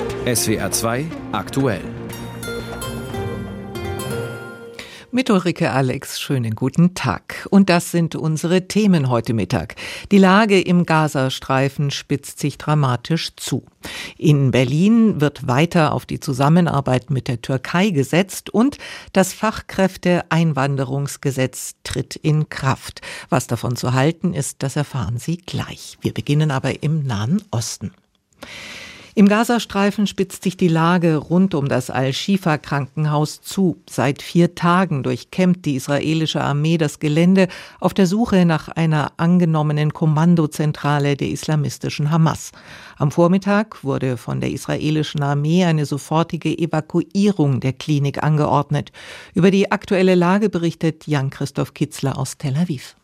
SWR 2 aktuell. Mit Ulrike Alex, schönen guten Tag. Und das sind unsere Themen heute Mittag. Die Lage im Gazastreifen spitzt sich dramatisch zu. In Berlin wird weiter auf die Zusammenarbeit mit der Türkei gesetzt und das Fachkräfteeinwanderungsgesetz tritt in Kraft. Was davon zu halten ist, das erfahren Sie gleich. Wir beginnen aber im Nahen Osten. Im Gazastreifen spitzt sich die Lage rund um das Al-Shifa-Krankenhaus zu. Seit vier Tagen durchkämmt die israelische Armee das Gelände auf der Suche nach einer angenommenen Kommandozentrale der islamistischen Hamas. Am Vormittag wurde von der israelischen Armee eine sofortige Evakuierung der Klinik angeordnet. Über die aktuelle Lage berichtet Jan-Christoph Kitzler aus Tel Aviv.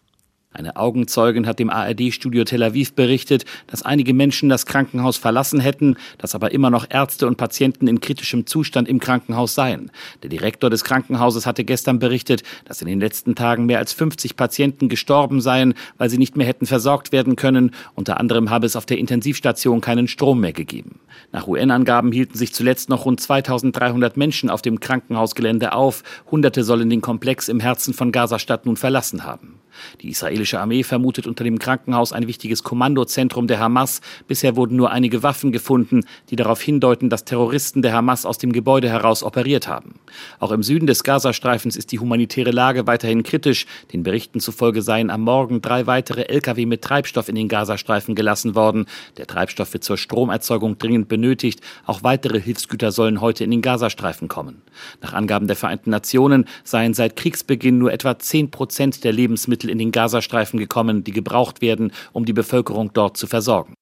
Eine Augenzeugin hat dem ARD-Studio Tel Aviv berichtet, dass einige Menschen das Krankenhaus verlassen hätten, dass aber immer noch Ärzte und Patienten in kritischem Zustand im Krankenhaus seien. Der Direktor des Krankenhauses hatte gestern berichtet, dass in den letzten Tagen mehr als 50 Patienten gestorben seien, weil sie nicht mehr hätten versorgt werden können. Unter anderem habe es auf der Intensivstation keinen Strom mehr gegeben. Nach UN-Angaben hielten sich zuletzt noch rund 2300 Menschen auf dem Krankenhausgelände auf. Hunderte sollen den Komplex im Herzen von Gazastadt nun verlassen haben. Die israelische Armee vermutet unter dem Krankenhaus ein wichtiges Kommandozentrum der Hamas. Bisher wurden nur einige Waffen gefunden, die darauf hindeuten, dass Terroristen der Hamas aus dem Gebäude heraus operiert haben. Auch im Süden des Gazastreifens ist die humanitäre Lage weiterhin kritisch. Den Berichten zufolge seien am Morgen drei weitere Lkw mit Treibstoff in den Gazastreifen gelassen worden. Der Treibstoff wird zur Stromerzeugung dringend benötigt. Auch weitere Hilfsgüter sollen heute in den Gazastreifen kommen. Nach Angaben der Vereinten Nationen seien seit Kriegsbeginn nur etwa zehn Prozent der Lebensmittel Lebensmittel in den Gazastreifen gekommen, die gebraucht werden, um die Bevölkerung dort zu versorgen.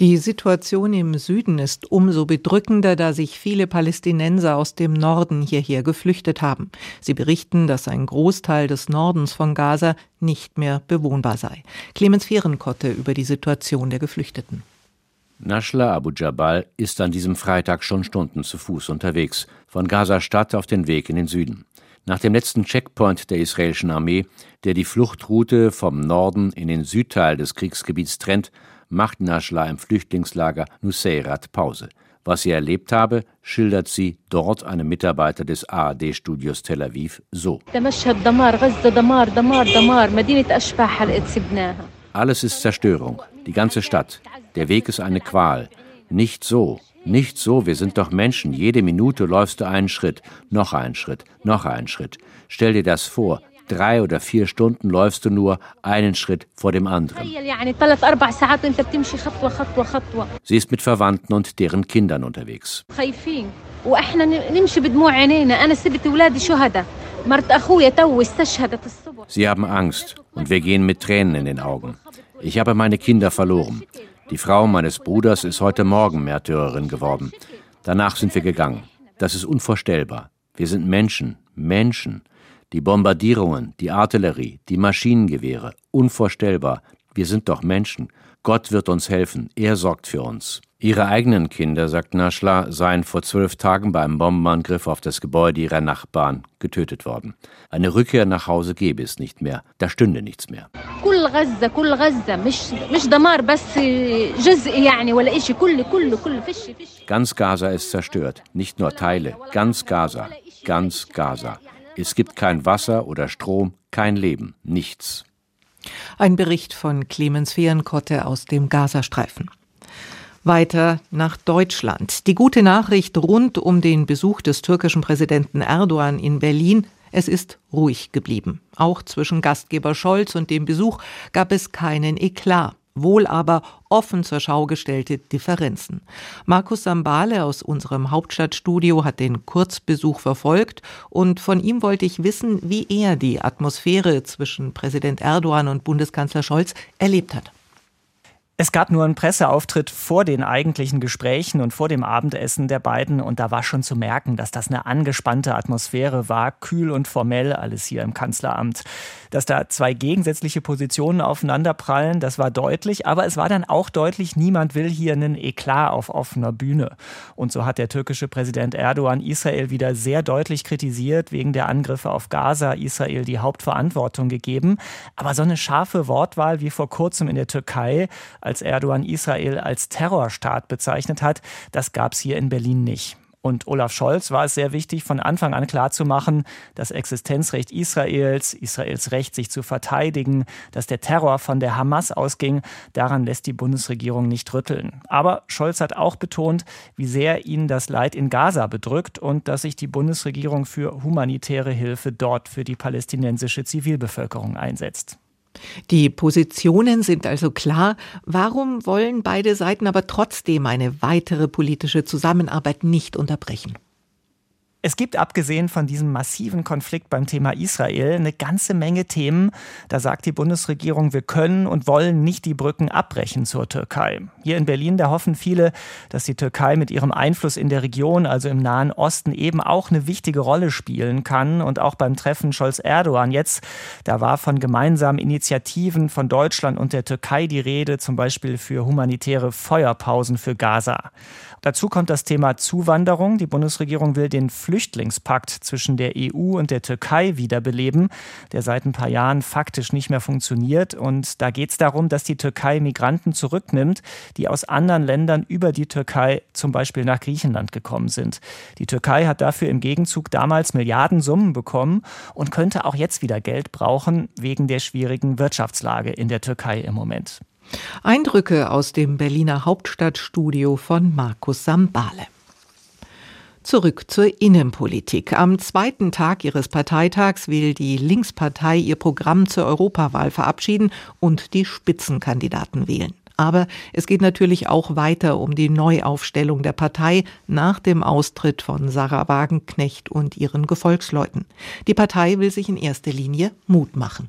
Die Situation im Süden ist umso bedrückender, da sich viele Palästinenser aus dem Norden hierher geflüchtet haben. Sie berichten, dass ein Großteil des Nordens von Gaza nicht mehr bewohnbar sei. Clemens Fehrenkotte über die Situation der Geflüchteten. Nashla Abu Jabal ist an diesem Freitag schon Stunden zu Fuß unterwegs, von Gaza-Stadt auf den Weg in den Süden. Nach dem letzten Checkpoint der israelischen Armee, der die Fluchtroute vom Norden in den Südteil des Kriegsgebiets trennt, macht Nashla im Flüchtlingslager Nuseirat Pause. Was sie erlebt habe, schildert sie dort einem Mitarbeiter des ARD-Studios Tel Aviv so. Alles ist Zerstörung, die ganze Stadt. Der Weg ist eine Qual. Nicht so, nicht so, wir sind doch Menschen. Jede Minute läufst du einen Schritt, noch einen Schritt, noch einen Schritt. Stell dir das vor. Drei oder vier Stunden läufst du nur einen Schritt vor dem anderen. Sie ist mit Verwandten und deren Kindern unterwegs. Sie haben Angst und wir gehen mit Tränen in den Augen. Ich habe meine Kinder verloren. Die Frau meines Bruders ist heute Morgen Märtyrerin geworden. Danach sind wir gegangen. Das ist unvorstellbar. Wir sind Menschen, Menschen. Die Bombardierungen, die Artillerie, die Maschinengewehre, unvorstellbar. Wir sind doch Menschen. Gott wird uns helfen. Er sorgt für uns. Ihre eigenen Kinder, sagt Naschla, seien vor zwölf Tagen bei einem Bombenangriff auf das Gebäude ihrer Nachbarn getötet worden. Eine Rückkehr nach Hause gäbe es nicht mehr, da stünde nichts mehr. Ganz Gaza ist zerstört, nicht nur Teile, ganz Gaza, ganz Gaza. Es gibt kein Wasser oder Strom, kein Leben, nichts. Ein Bericht von Clemens Fehrenkotte aus dem Gazastreifen. Weiter nach Deutschland. Die gute Nachricht rund um den Besuch des türkischen Präsidenten Erdogan in Berlin. Es ist ruhig geblieben. Auch zwischen Gastgeber Scholz und dem Besuch gab es keinen Eklat wohl aber offen zur Schau gestellte Differenzen. Markus Sambale aus unserem Hauptstadtstudio hat den Kurzbesuch verfolgt und von ihm wollte ich wissen, wie er die Atmosphäre zwischen Präsident Erdogan und Bundeskanzler Scholz erlebt hat. Es gab nur einen Presseauftritt vor den eigentlichen Gesprächen und vor dem Abendessen der beiden und da war schon zu merken, dass das eine angespannte Atmosphäre war, kühl und formell alles hier im Kanzleramt. Dass da zwei gegensätzliche Positionen aufeinanderprallen, das war deutlich, aber es war dann auch deutlich, niemand will hier einen Eklat auf offener Bühne. Und so hat der türkische Präsident Erdogan Israel wieder sehr deutlich kritisiert wegen der Angriffe auf Gaza, Israel die Hauptverantwortung gegeben, aber so eine scharfe Wortwahl wie vor kurzem in der Türkei, als Erdogan Israel als Terrorstaat bezeichnet hat, das gab es hier in Berlin nicht. Und Olaf Scholz war es sehr wichtig, von Anfang an klarzumachen, das Existenzrecht Israels, Israels Recht, sich zu verteidigen, dass der Terror von der Hamas ausging, daran lässt die Bundesregierung nicht rütteln. Aber Scholz hat auch betont, wie sehr ihn das Leid in Gaza bedrückt und dass sich die Bundesregierung für humanitäre Hilfe dort für die palästinensische Zivilbevölkerung einsetzt. Die Positionen sind also klar. Warum wollen beide Seiten aber trotzdem eine weitere politische Zusammenarbeit nicht unterbrechen? Es gibt abgesehen von diesem massiven Konflikt beim Thema Israel eine ganze Menge Themen. Da sagt die Bundesregierung, wir können und wollen nicht die Brücken abbrechen zur Türkei. Hier in Berlin, da hoffen viele, dass die Türkei mit ihrem Einfluss in der Region, also im Nahen Osten, eben auch eine wichtige Rolle spielen kann. Und auch beim Treffen Scholz-Erdogan jetzt, da war von gemeinsamen Initiativen von Deutschland und der Türkei die Rede, zum Beispiel für humanitäre Feuerpausen für Gaza. Dazu kommt das Thema Zuwanderung. Die Bundesregierung will den Flüchtlingspakt zwischen der EU und der Türkei wiederbeleben, der seit ein paar Jahren faktisch nicht mehr funktioniert. Und da geht es darum, dass die Türkei Migranten zurücknimmt, die aus anderen Ländern über die Türkei zum Beispiel nach Griechenland gekommen sind. Die Türkei hat dafür im Gegenzug damals Milliardensummen bekommen und könnte auch jetzt wieder Geld brauchen wegen der schwierigen Wirtschaftslage in der Türkei im Moment. Eindrücke aus dem Berliner Hauptstadtstudio von Markus Sambale. Zurück zur Innenpolitik. Am zweiten Tag ihres Parteitags will die Linkspartei ihr Programm zur Europawahl verabschieden und die Spitzenkandidaten wählen. Aber es geht natürlich auch weiter um die Neuaufstellung der Partei nach dem Austritt von Sarah Wagenknecht und ihren Gefolgsleuten. Die Partei will sich in erster Linie Mut machen.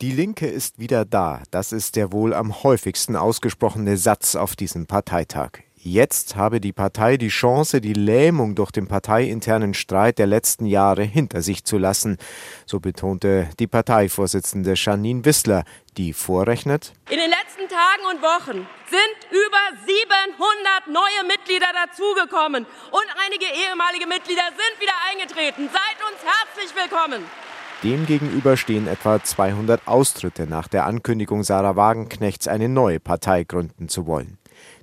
Die Linke ist wieder da. Das ist der wohl am häufigsten ausgesprochene Satz auf diesem Parteitag. Jetzt habe die Partei die Chance, die Lähmung durch den parteiinternen Streit der letzten Jahre hinter sich zu lassen, so betonte die Parteivorsitzende Janine Wissler, die vorrechnet. In den letzten Tagen und Wochen sind über 700 neue Mitglieder dazugekommen und einige ehemalige Mitglieder sind wieder eingetreten. Seid uns herzlich willkommen. Demgegenüber stehen etwa 200 Austritte nach der Ankündigung Sarah Wagenknechts, eine neue Partei gründen zu wollen.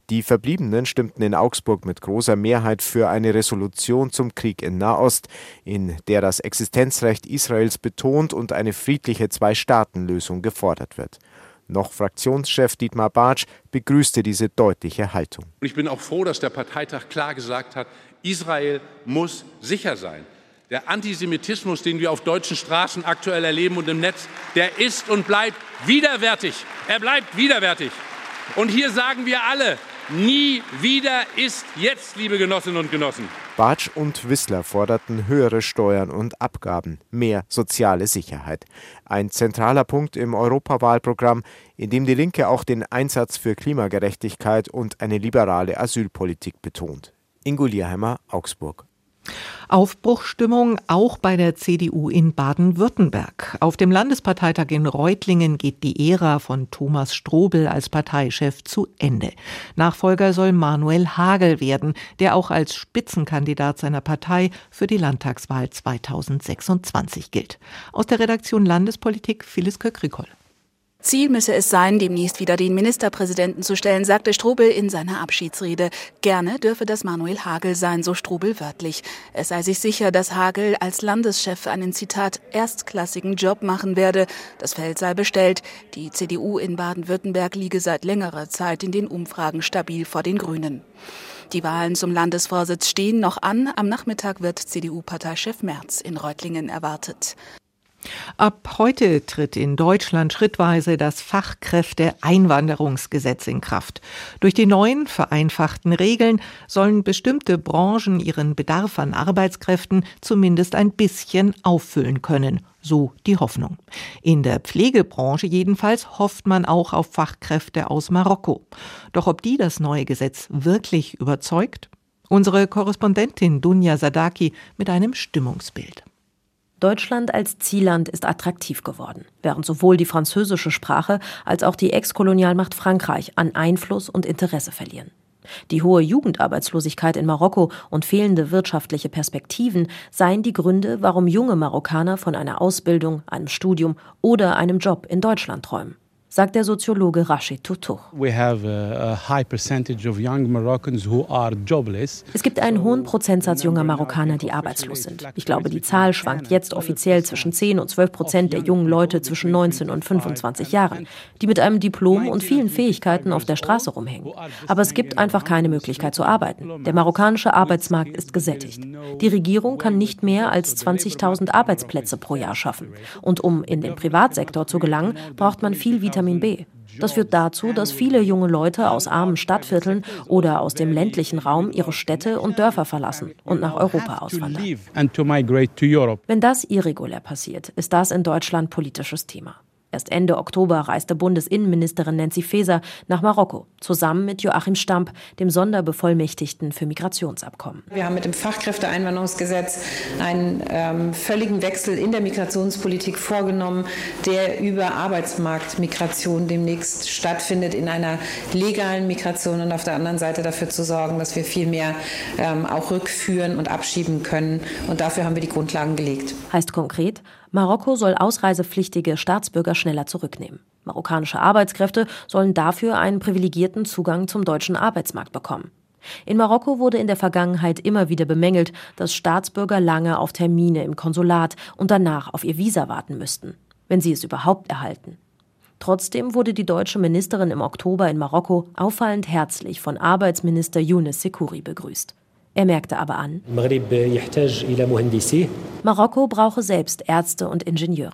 Die Verbliebenen stimmten in Augsburg mit großer Mehrheit für eine Resolution zum Krieg in Nahost, in der das Existenzrecht Israels betont und eine friedliche Zwei-Staaten-Lösung gefordert wird. Noch Fraktionschef Dietmar Bartsch begrüßte diese deutliche Haltung. Ich bin auch froh, dass der Parteitag klar gesagt hat, Israel muss sicher sein. Der Antisemitismus, den wir auf deutschen Straßen aktuell erleben und im Netz, der ist und bleibt widerwärtig. Er bleibt widerwärtig. Und hier sagen wir alle, nie wieder ist jetzt, liebe Genossinnen und Genossen. Bartsch und Wissler forderten höhere Steuern und Abgaben, mehr soziale Sicherheit. Ein zentraler Punkt im Europawahlprogramm, in dem die Linke auch den Einsatz für Klimagerechtigkeit und eine liberale Asylpolitik betont. Ingo Lierheimer, Augsburg. Aufbruchstimmung auch bei der CDU in Baden-Württemberg. Auf dem Landesparteitag in Reutlingen geht die Ära von Thomas Strobel als Parteichef zu Ende. Nachfolger soll Manuel Hagel werden, der auch als Spitzenkandidat seiner Partei für die Landtagswahl 2026 gilt. Aus der Redaktion Landespolitik Phyllis Köckrikol. Ziel müsse es sein, demnächst wieder den Ministerpräsidenten zu stellen, sagte Strobel in seiner Abschiedsrede. Gerne dürfe das Manuel Hagel sein, so Strobel wörtlich. Es sei sich sicher, dass Hagel als Landeschef einen Zitat erstklassigen Job machen werde. Das Feld sei bestellt. Die CDU in Baden-Württemberg liege seit längerer Zeit in den Umfragen stabil vor den Grünen. Die Wahlen zum Landesvorsitz stehen noch an. Am Nachmittag wird CDU-Parteichef Merz in Reutlingen erwartet. Ab heute tritt in Deutschland schrittweise das Fachkräfteeinwanderungsgesetz in Kraft. Durch die neuen vereinfachten Regeln sollen bestimmte Branchen ihren Bedarf an Arbeitskräften zumindest ein bisschen auffüllen können. So die Hoffnung. In der Pflegebranche jedenfalls hofft man auch auf Fachkräfte aus Marokko. Doch ob die das neue Gesetz wirklich überzeugt? Unsere Korrespondentin Dunja Sadaki mit einem Stimmungsbild. Deutschland als Zielland ist attraktiv geworden, während sowohl die französische Sprache als auch die Ex-Kolonialmacht Frankreich an Einfluss und Interesse verlieren. Die hohe Jugendarbeitslosigkeit in Marokko und fehlende wirtschaftliche Perspektiven seien die Gründe, warum junge Marokkaner von einer Ausbildung, einem Studium oder einem Job in Deutschland träumen. Sagt der Soziologe Rashid Tutuch. Es gibt einen hohen Prozentsatz junger Marokkaner, die arbeitslos sind. Ich glaube, die Zahl schwankt jetzt offiziell zwischen 10 und 12 Prozent der jungen Leute zwischen 19 und 25 Jahren, die mit einem Diplom und vielen Fähigkeiten auf der Straße rumhängen. Aber es gibt einfach keine Möglichkeit zu arbeiten. Der marokkanische Arbeitsmarkt ist gesättigt. Die Regierung kann nicht mehr als 20.000 Arbeitsplätze pro Jahr schaffen. Und um in den Privatsektor zu gelangen, braucht man viel Vitamin Vitamin B. Das führt dazu, dass viele junge Leute aus armen Stadtvierteln oder aus dem ländlichen Raum ihre Städte und Dörfer verlassen und nach Europa auswandern. Wenn das irregulär passiert, ist das in Deutschland politisches Thema. Erst Ende Oktober reiste Bundesinnenministerin Nancy Faeser nach Marokko, zusammen mit Joachim Stamp, dem Sonderbevollmächtigten für Migrationsabkommen. Wir haben mit dem Fachkräfteeinwanderungsgesetz einen ähm, völligen Wechsel in der Migrationspolitik vorgenommen, der über Arbeitsmarktmigration demnächst stattfindet, in einer legalen Migration und auf der anderen Seite dafür zu sorgen, dass wir viel mehr ähm, auch rückführen und abschieben können. Und dafür haben wir die Grundlagen gelegt. Heißt konkret, Marokko soll ausreisepflichtige Staatsbürger schneller zurücknehmen. Marokkanische Arbeitskräfte sollen dafür einen privilegierten Zugang zum deutschen Arbeitsmarkt bekommen. In Marokko wurde in der Vergangenheit immer wieder bemängelt, dass Staatsbürger lange auf Termine im Konsulat und danach auf ihr Visa warten müssten, wenn sie es überhaupt erhalten. Trotzdem wurde die deutsche Ministerin im Oktober in Marokko auffallend herzlich von Arbeitsminister Younes Sekouri begrüßt. Er merkte aber an, Marokko brauche selbst Ärzte und Ingenieure.